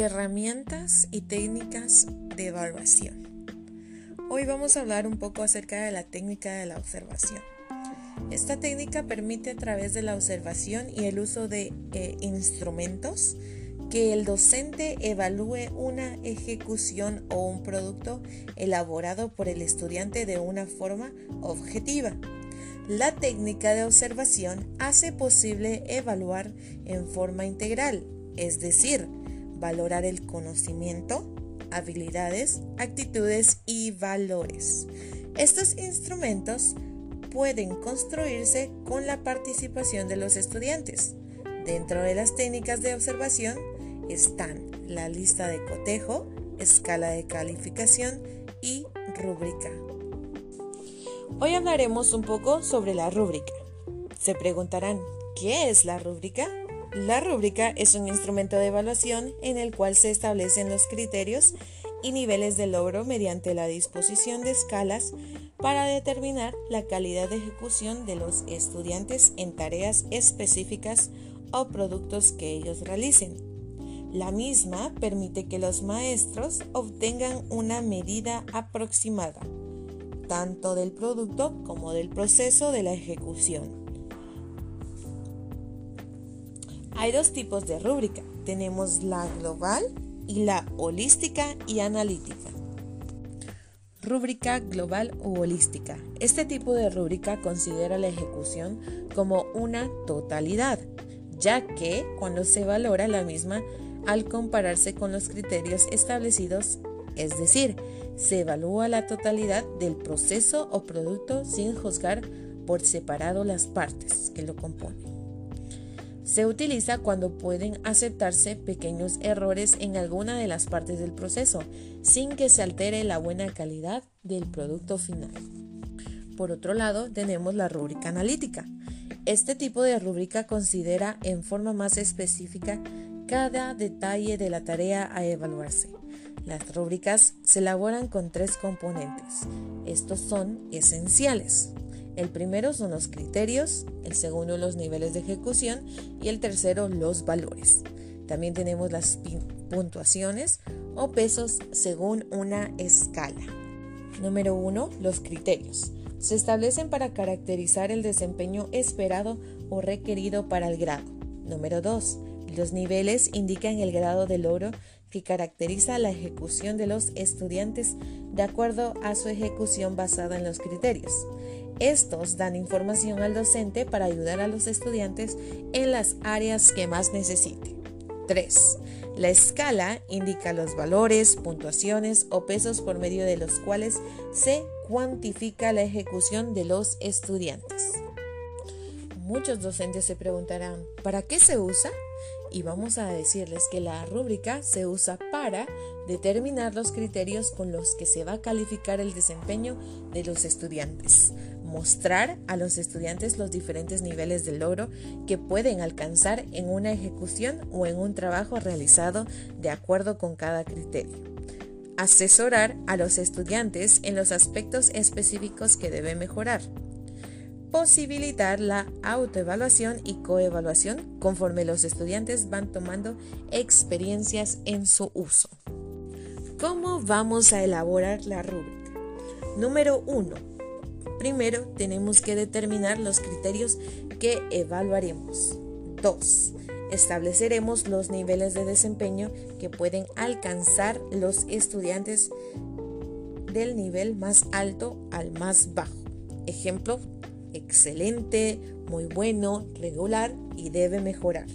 Herramientas y técnicas de evaluación. Hoy vamos a hablar un poco acerca de la técnica de la observación. Esta técnica permite a través de la observación y el uso de eh, instrumentos que el docente evalúe una ejecución o un producto elaborado por el estudiante de una forma objetiva. La técnica de observación hace posible evaluar en forma integral, es decir, valorar el conocimiento, habilidades, actitudes y valores. Estos instrumentos pueden construirse con la participación de los estudiantes. Dentro de las técnicas de observación están la lista de cotejo, escala de calificación y rúbrica. Hoy hablaremos un poco sobre la rúbrica. Se preguntarán, ¿qué es la rúbrica? La rúbrica es un instrumento de evaluación en el cual se establecen los criterios y niveles de logro mediante la disposición de escalas para determinar la calidad de ejecución de los estudiantes en tareas específicas o productos que ellos realicen. La misma permite que los maestros obtengan una medida aproximada tanto del producto como del proceso de la ejecución. Hay dos tipos de rúbrica. Tenemos la global y la holística y analítica. Rúbrica global o holística. Este tipo de rúbrica considera la ejecución como una totalidad, ya que cuando se valora la misma al compararse con los criterios establecidos, es decir, se evalúa la totalidad del proceso o producto sin juzgar por separado las partes que lo componen. Se utiliza cuando pueden aceptarse pequeños errores en alguna de las partes del proceso, sin que se altere la buena calidad del producto final. Por otro lado, tenemos la rúbrica analítica. Este tipo de rúbrica considera en forma más específica cada detalle de la tarea a evaluarse. Las rúbricas se elaboran con tres componentes. Estos son esenciales. El primero son los criterios, el segundo los niveles de ejecución y el tercero los valores. También tenemos las puntuaciones o pesos según una escala. Número 1. Los criterios. Se establecen para caracterizar el desempeño esperado o requerido para el grado. Número 2. Los niveles indican el grado de logro que caracteriza la ejecución de los estudiantes de acuerdo a su ejecución basada en los criterios. Estos dan información al docente para ayudar a los estudiantes en las áreas que más necesite. 3. La escala indica los valores, puntuaciones o pesos por medio de los cuales se cuantifica la ejecución de los estudiantes. Muchos docentes se preguntarán, ¿para qué se usa? y vamos a decirles que la rúbrica se usa para determinar los criterios con los que se va a calificar el desempeño de los estudiantes, mostrar a los estudiantes los diferentes niveles de logro que pueden alcanzar en una ejecución o en un trabajo realizado de acuerdo con cada criterio, asesorar a los estudiantes en los aspectos específicos que deben mejorar, posibilitar la autoevaluación y coevaluación conforme los estudiantes van tomando experiencias en su uso. ¿Cómo vamos a elaborar la rúbrica? Número 1. Primero tenemos que determinar los criterios que evaluaremos. 2. Estableceremos los niveles de desempeño que pueden alcanzar los estudiantes del nivel más alto al más bajo. Ejemplo, excelente, muy bueno, regular y debe mejorar.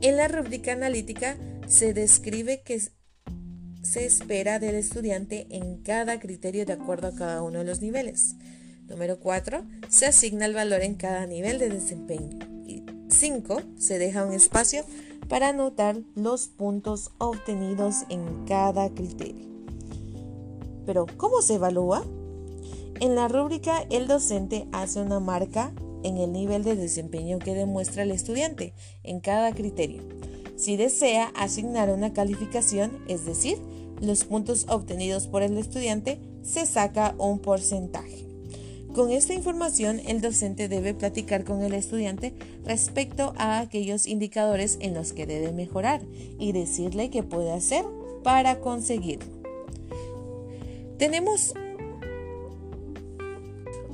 En la rúbrica analítica se describe que se espera del estudiante en cada criterio de acuerdo a cada uno de los niveles. Número 4. Se asigna el valor en cada nivel de desempeño. Y 5. Se deja un espacio para anotar los puntos obtenidos en cada criterio. Pero, ¿cómo se evalúa? En la rúbrica, el docente hace una marca en el nivel de desempeño que demuestra el estudiante en cada criterio. Si desea asignar una calificación, es decir, los puntos obtenidos por el estudiante, se saca un porcentaje. Con esta información, el docente debe platicar con el estudiante respecto a aquellos indicadores en los que debe mejorar y decirle qué puede hacer para conseguirlo. Tenemos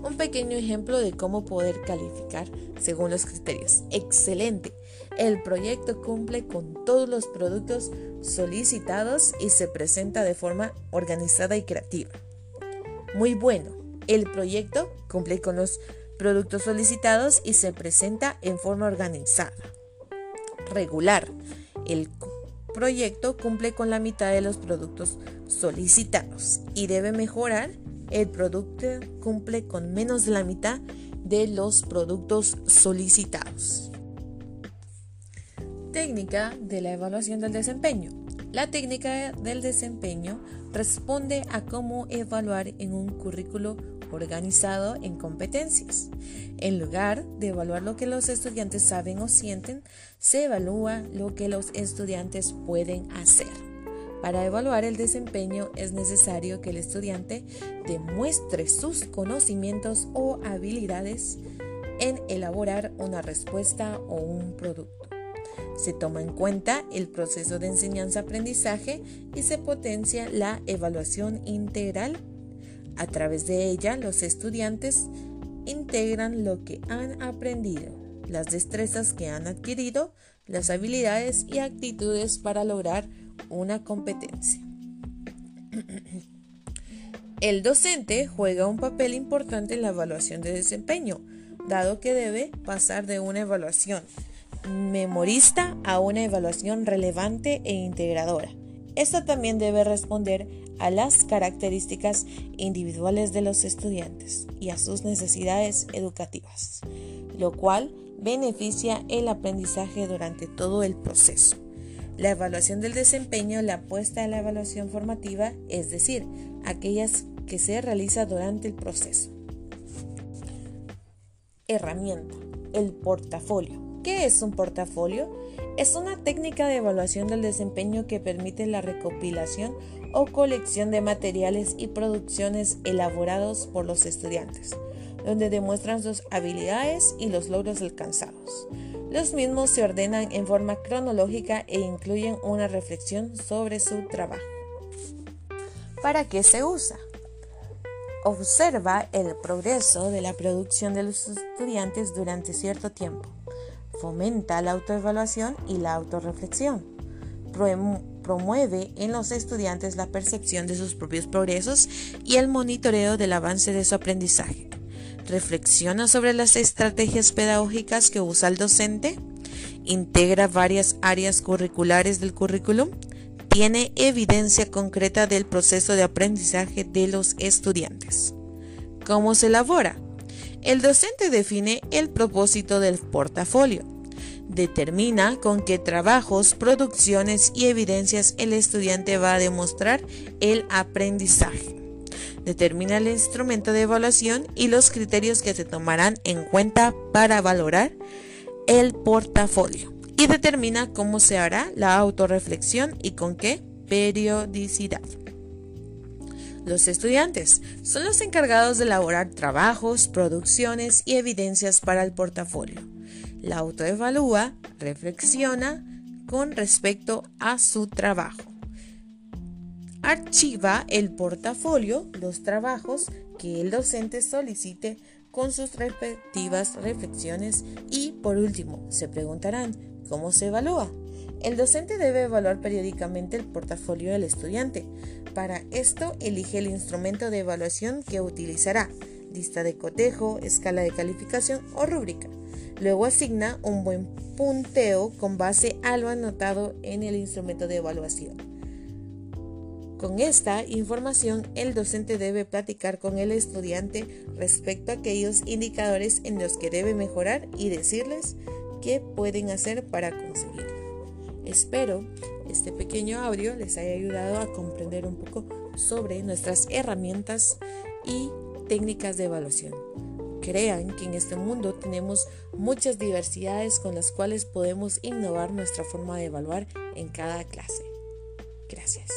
un pequeño ejemplo de cómo poder calificar según los criterios. Excelente. El proyecto cumple con todos los productos solicitados y se presenta de forma organizada y creativa. Muy bueno. El proyecto cumple con los productos solicitados y se presenta en forma organizada. Regular. El proyecto cumple con la mitad de los productos solicitados y debe mejorar el producto cumple con menos de la mitad de los productos solicitados. Técnica de la evaluación del desempeño. La técnica del desempeño responde a cómo evaluar en un currículo organizado en competencias. En lugar de evaluar lo que los estudiantes saben o sienten, se evalúa lo que los estudiantes pueden hacer. Para evaluar el desempeño es necesario que el estudiante demuestre sus conocimientos o habilidades en elaborar una respuesta o un producto. Se toma en cuenta el proceso de enseñanza-aprendizaje y se potencia la evaluación integral. A través de ella, los estudiantes integran lo que han aprendido, las destrezas que han adquirido, las habilidades y actitudes para lograr una competencia. El docente juega un papel importante en la evaluación de desempeño, dado que debe pasar de una evaluación memorista a una evaluación relevante e integradora. Esto también debe responder a las características individuales de los estudiantes y a sus necesidades educativas, lo cual beneficia el aprendizaje durante todo el proceso. La evaluación del desempeño la apuesta a la evaluación formativa, es decir, aquellas que se realiza durante el proceso. Herramienta. El portafolio. ¿Qué es un portafolio? Es una técnica de evaluación del desempeño que permite la recopilación o colección de materiales y producciones elaborados por los estudiantes, donde demuestran sus habilidades y los logros alcanzados. Los mismos se ordenan en forma cronológica e incluyen una reflexión sobre su trabajo. ¿Para qué se usa? Observa el progreso de la producción de los estudiantes durante cierto tiempo. Fomenta la autoevaluación y la autorreflexión. Promueve en los estudiantes la percepción de sus propios progresos y el monitoreo del avance de su aprendizaje reflexiona sobre las estrategias pedagógicas que usa el docente, integra varias áreas curriculares del currículum, tiene evidencia concreta del proceso de aprendizaje de los estudiantes. ¿Cómo se elabora? El docente define el propósito del portafolio. Determina con qué trabajos, producciones y evidencias el estudiante va a demostrar el aprendizaje determina el instrumento de evaluación y los criterios que se tomarán en cuenta para valorar el portafolio y determina cómo se hará la autorreflexión y con qué periodicidad. Los estudiantes son los encargados de elaborar trabajos, producciones y evidencias para el portafolio. La autoevalúa, reflexiona con respecto a su trabajo archiva el portafolio, los trabajos que el docente solicite con sus respectivas reflexiones y por último se preguntarán cómo se evalúa. El docente debe evaluar periódicamente el portafolio del estudiante. Para esto elige el instrumento de evaluación que utilizará, lista de cotejo, escala de calificación o rúbrica. Luego asigna un buen punteo con base a lo anotado en el instrumento de evaluación. Con esta información, el docente debe platicar con el estudiante respecto a aquellos indicadores en los que debe mejorar y decirles qué pueden hacer para conseguirlo. Espero este pequeño audio les haya ayudado a comprender un poco sobre nuestras herramientas y técnicas de evaluación. Crean que en este mundo tenemos muchas diversidades con las cuales podemos innovar nuestra forma de evaluar en cada clase. Gracias.